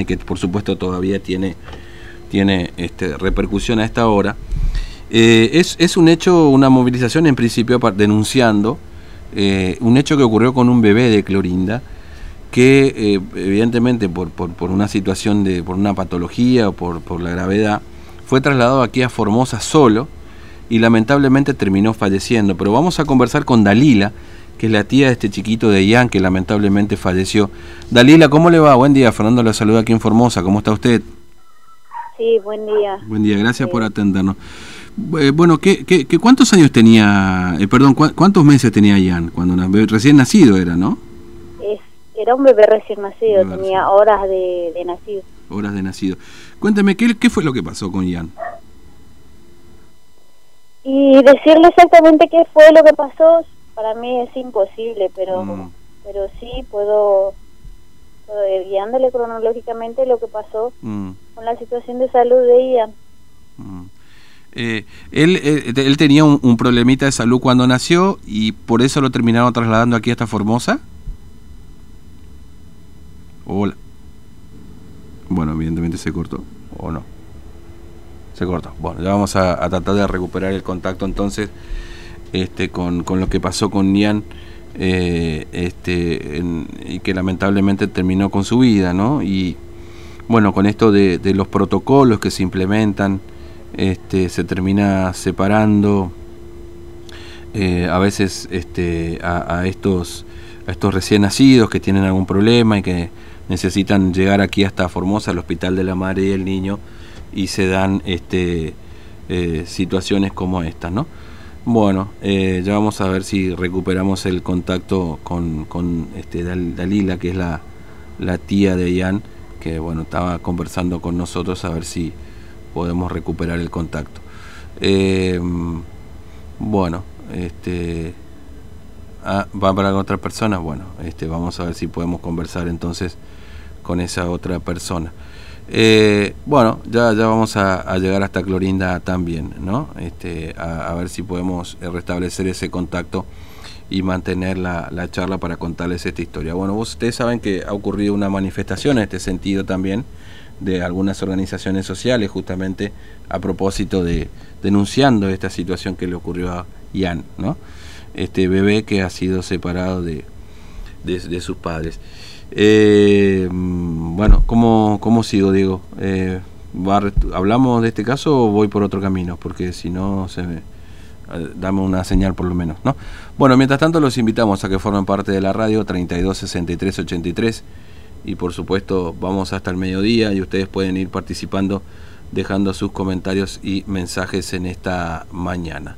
y que por supuesto todavía tiene, tiene este, repercusión a esta hora. Eh, es, es, un hecho, una movilización en principio denunciando eh, un hecho que ocurrió con un bebé de Clorinda, que eh, evidentemente por, por, una situación de, por una patología o por, por la gravedad, fue trasladado aquí a Formosa solo y lamentablemente terminó falleciendo. Pero vamos a conversar con Dalila, que es la tía de este chiquito de Ian que lamentablemente falleció. Dalila, ¿cómo le va? Buen día, Fernando le saluda aquí en Formosa, ¿cómo está usted? Sí, buen día. Buen día, gracias por atendernos. Eh, bueno, ¿qué, qué, cuántos años tenía, eh, perdón, cuántos meses tenía Ian cuando recién nacido era, no? Es, era un bebé recién nacido, tenía horas de, nacido. Horas de nacido. Cuéntame, ¿qué, ¿qué fue lo que pasó con Ian? Y decirle exactamente qué fue lo que pasó, para mí es imposible, pero, mm. pero sí puedo, guiándole cronológicamente lo que pasó mm. con la situación de salud de Ian. Mm. Eh, él, eh, él tenía un, problemita de salud cuando nació y por eso lo terminaron trasladando aquí hasta Formosa. Hola. Bueno, evidentemente se cortó, ¿o no? Se cortó. Bueno, ya vamos a, tratar de recuperar el contacto entonces este, con, con lo que pasó con Nian eh, este, y que lamentablemente terminó con su vida, ¿no? Y bueno, con esto de, de los protocolos que se implementan este, se termina separando eh, a veces este, a, estos, a estos recién nacidos que tienen algún problema y que necesitan llegar aquí hasta Formosa, al Hospital de la Madre y el Niño, y se dan este, eh, situaciones como estas, ¿no? Bueno, eh, ya vamos a ver si recuperamos el contacto con, con este, Dalila, que es la, tía de Ian, que bueno, estaba conversando con nosotros a ver si podemos recuperar el contacto. Eh, bueno, este ah, va para otra persona, bueno, este vamos a ver si podemos conversar entonces con esa otra persona. Eh, bueno, ya, ya vamos a, llegar hasta Clorinda también, ¿no? Este, a, ver si podemos restablecer ese contacto y mantener la, la, charla para contarles esta historia. Bueno, ustedes saben que ha ocurrido una manifestación en este sentido también de algunas organizaciones sociales justamente a propósito de denunciando esta situación que le ocurrió a Ian, ¿no? Este bebé que ha sido separado de, de, sus padres. Eh, bueno, ¿cómo, ¿cómo, sigo, Diego? Eh, ¿Hablamos de este caso o voy por otro camino? Porque si no, se me, eh, dame una señal por lo menos, ¿no? Bueno, mientras tanto los invitamos a que formen parte de la radio 326383 y por supuesto vamos hasta el mediodía y ustedes pueden ir participando dejando sus comentarios y mensajes en esta mañana.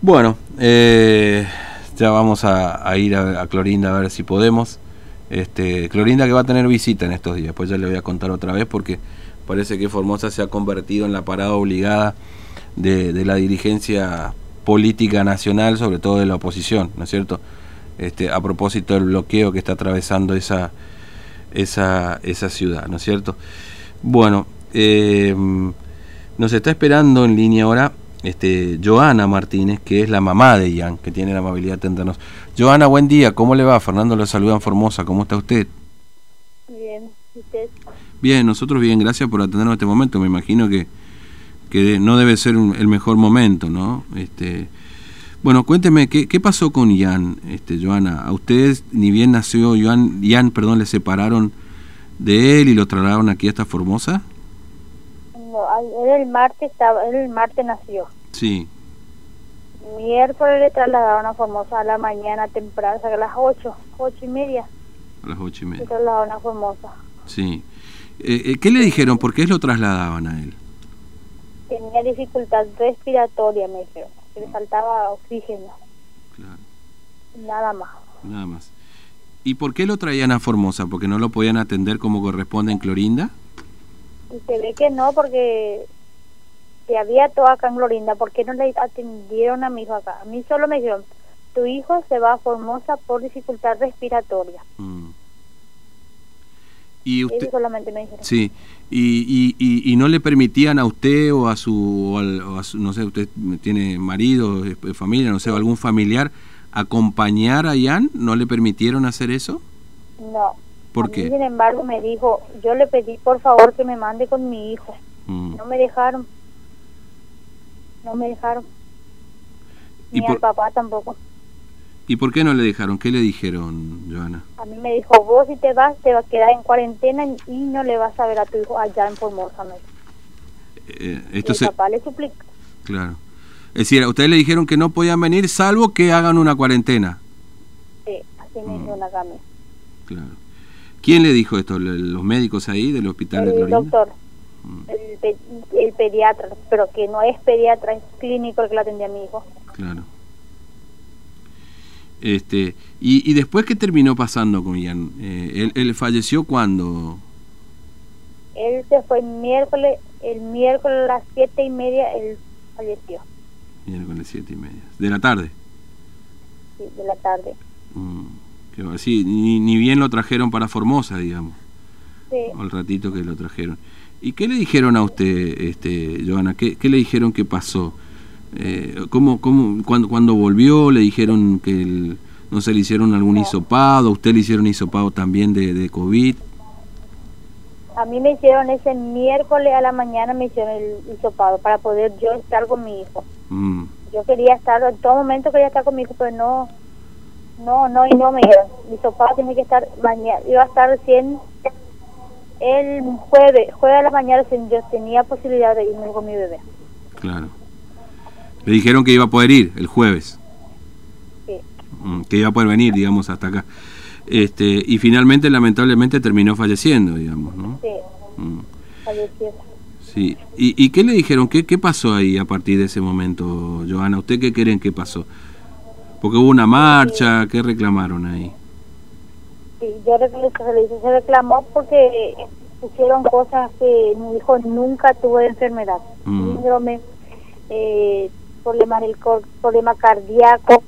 Bueno, ya vamos a, ir a, Clorinda a ver si podemos. Este, Clorinda que va a tener visita en estos días, pues ya le voy a contar otra vez porque parece que Formosa se ha convertido en la parada obligada de, la dirigencia política nacional, sobre todo de la oposición, ¿no es cierto? Este, a propósito del bloqueo que está atravesando esa, esa, esa ciudad, ¿no es cierto? Bueno, eh, nos está esperando en línea ahora este, Joana Martínez, que es la mamá de Ian, que tiene la amabilidad de atendernos. Joana, buen día, ¿cómo le va? Fernando le saluda en Formosa, ¿cómo está usted? Bien, ¿usted? Bien, nosotros bien, gracias por atendernos en este momento. Me imagino que, que no debe ser el mejor momento, ¿no? Este, bueno, cuénteme, ¿qué, qué pasó con Ian, este, Joana? ¿A ustedes, ni bien nació Ian, Ian, perdón, le separaron de él y lo trasladaron aquí hasta Formosa? No, él el martes, estaba, él el martes nació. Sí. Miércoles le trasladaron a Formosa a la mañana temprano, o sea, a las ocho, ocho y media. A las ocho y media. Le trasladaron a Formosa. Sí. Eh, eh, ¿Qué le dijeron? ¿Por qué lo trasladaban a él? Tenía dificultad respiratoria, me dijeron le faltaba oxígeno. Claro. Nada más. Nada más. ¿Y por qué lo traían a Formosa? ¿Porque no lo podían atender como corresponde en Clorinda? Se ve que no, porque que había todo acá en Clorinda. ¿Por qué no le atendieron a mi hijo acá? A mí solo me dijeron, tu hijo se va a Formosa por dificultad respiratoria. Mm. Y usted, Eso solamente me dijeron. Sí, y, y, y, no le permitían a usted o a, su, o a su, no sé, usted tiene marido, familia, no sé, o algún familiar acompañar a Ian, ¿no le permitieron hacer eso? No, ¿Por qué? sin embargo, me dijo, yo le pedí por favor que me mande con mi hijo. Mm. No me dejaron. No me dejaron. Ni ¿Y al papá tampoco. ¿Y por qué no le dejaron? ¿Qué le dijeron, Joana? A mí me dijo, vos si te vas, te vas a quedar en cuarentena y no le vas a ver a tu hijo allá en Formosa. Eh, esto se... papá le suplica. Claro. Es decir, a ustedes le dijeron que no podían venir salvo que hagan una cuarentena. Sí, así me la mm. Claro. ¿Quién le dijo esto? ¿Los médicos ahí del hospital el de Clorinda? El doctor, mm. el, el, pediatra, pero que no es pediatra, es clínico el que la atendía a mi hijo. Claro. Este, y, y después, ¿qué terminó pasando con Ian? Eh, él, falleció cuándo? Él se fue el miércoles, el miércoles a las siete y media, él falleció. Miércoles siete y media. ¿De la tarde? Sí, de la tarde. Mm, así, ni, ni bien lo trajeron para Formosa, digamos. Sí. Al ratito que lo trajeron. ¿Y qué le dijeron a usted, este, Joana? ¿Qué, qué le dijeron que pasó? Eh, ¿cómo, cómo, cuando, cuando volvió le dijeron que no se le hicieron algún hisopado? ¿Usted le hicieron hisopado también de, de COVID? A mí me hicieron ese miércoles a la mañana, me hicieron el hisopado para poder yo estar con mi hijo. Mm. Yo quería estar, en todo momento quería estar con mi hijo, pero no, no, no, y no me dijeron. El hisopado tiene que estar mañana, iba a estar recién el jueves, jueves a la mañana, yo tenía posibilidad de irme con mi bebé. Claro. Le dijeron que iba a poder ir el jueves. Sí. Mm, que iba a poder venir, digamos, hasta acá. Este, y finalmente, lamentablemente, terminó falleciendo, digamos, ¿no? Sí. Mm. Falleció. Sí. ¿Y, ¿Y, qué le dijeron? ¿Qué, ¿Qué pasó ahí a partir de ese momento, Joana? ¿Usted qué creen que pasó? Porque hubo una marcha, ¿qué reclamaron ahí? Sí, yo se reclamó porque pusieron cosas que mi hijo nunca tuvo de enfermedad. Mm. Síndrome, eh, problemas del problema cardíaco,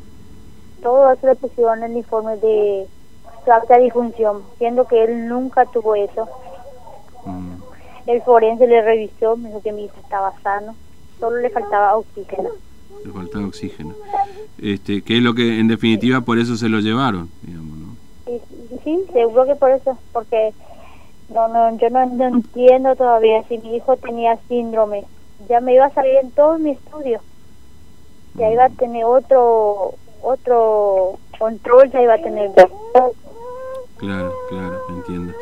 todo eso le pusieron en el informe de su alta disfunción, siendo que él nunca tuvo eso. Mm. El forense le revisó, me dijo que mi hijo estaba sano, solo le faltaba oxígeno. Le faltaba oxígeno. Este, que es lo que en definitiva por eso se lo llevaron, digamos, ¿no? Sí, seguro que por eso, porque no, no, yo no entiendo todavía si mi hijo tenía síndrome. Ya me iba a salir en todo mi estudio ya iba a tener otro otro control, ya iba a tener Claro, claro, entiendo.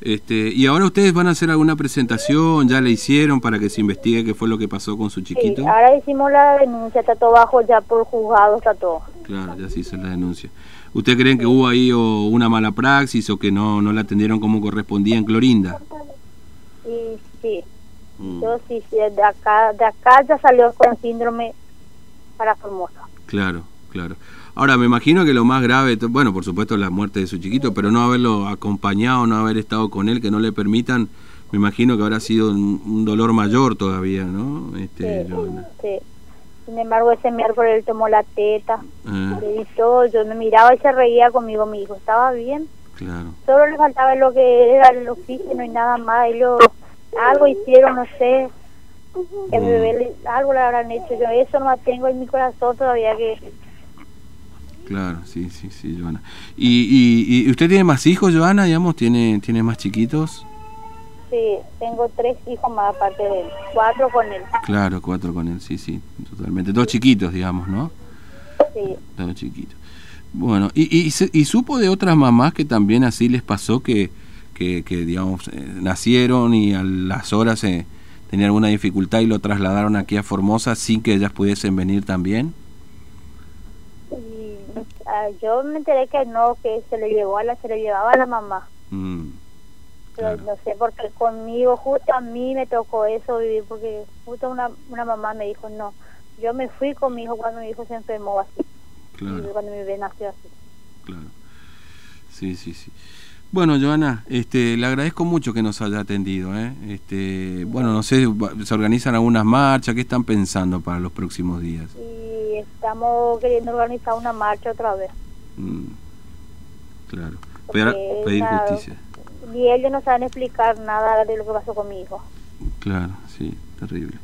Este, ¿Y ahora ustedes van a hacer alguna presentación? ¿Ya le hicieron para que se investigue qué fue lo que pasó con su chiquito? Sí, ahora hicimos la denuncia, está todo bajo ya por juzgado, está todo. Claro, ya se hizo la denuncia. ¿Usted creen que hubo ahí una mala praxis o que no, no la atendieron como correspondía en Clorinda? Sí, sí. Mm. Yo sí, de acá, de acá ya salió con síndrome para Formosa. Claro, claro. Ahora, me imagino que lo más grave, bueno, por supuesto la muerte de su chiquito, pero no haberlo acompañado, no haber estado con él, que no le permitan, me imagino que habrá sido un, dolor mayor todavía, ¿no? Este, sí, Sin embargo, ese miércoles él tomó la teta, ah. le todo, yo me miraba y se reía conmigo, mi hijo, estaba bien. Claro. Solo le faltaba lo que era el oxígeno y nada más, ellos algo hicieron, no sé, que bebé algo le habrán hecho yo eso no tengo en mi corazón todavía que claro sí sí sí Joana. Y, y, usted tiene más hijos Joana digamos tiene tiene más chiquitos sí tengo tres hijos más aparte de él. Cuatro con él. Claro cuatro con él sí sí totalmente. Dos chiquitos digamos no sí. Dos chiquitos. Bueno y, y, y supo de otras mamás que también así les pasó que que, que digamos eh, nacieron y a las horas se tenía alguna dificultad y lo trasladaron aquí a Formosa sin que ellas pudiesen venir también? Yo me enteré que no, que se le llevó a la, se le llevaba a la mamá. Mm, Pero no sé, porque conmigo, justo a mí me tocó eso vivir, porque justo una, una mamá me dijo, no, yo me fui con mi hijo cuando mi hijo se enfermó así. Claro. Cuando mi bebé nació así. Claro. Sí, sí, sí. Bueno, Joana, este, le agradezco mucho que nos haya atendido. ¿eh? Este, bueno, no sé, ¿se organizan algunas marchas? ¿Qué están pensando para los próximos días? Y estamos queriendo organizar una marcha otra vez. Mm, claro, pedir justicia. Y ellos no saben explicar nada de lo que pasó con mi hijo. Claro, sí, terrible.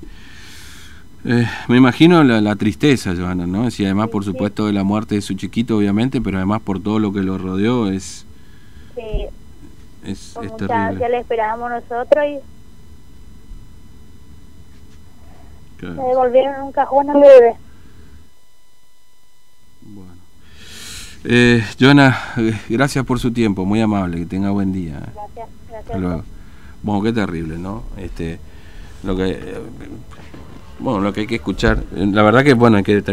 Eh, me imagino la, tristeza, Joana, ¿no? Y además, por supuesto, de la muerte de su chiquito, obviamente, pero además por todo lo que lo rodeó, es Es, con es mucha terrible. ansia le esperábamos nosotros y Claro. le devolvieron un cajón al bebé. Bueno. Eh, Joana, eh, gracias por su tiempo, muy amable, que tenga buen día. Gracias, gracias. luego. Bueno, qué terrible, ¿no? Este, lo que, eh, bueno, lo que hay que escuchar, eh, la verdad que bueno, hay que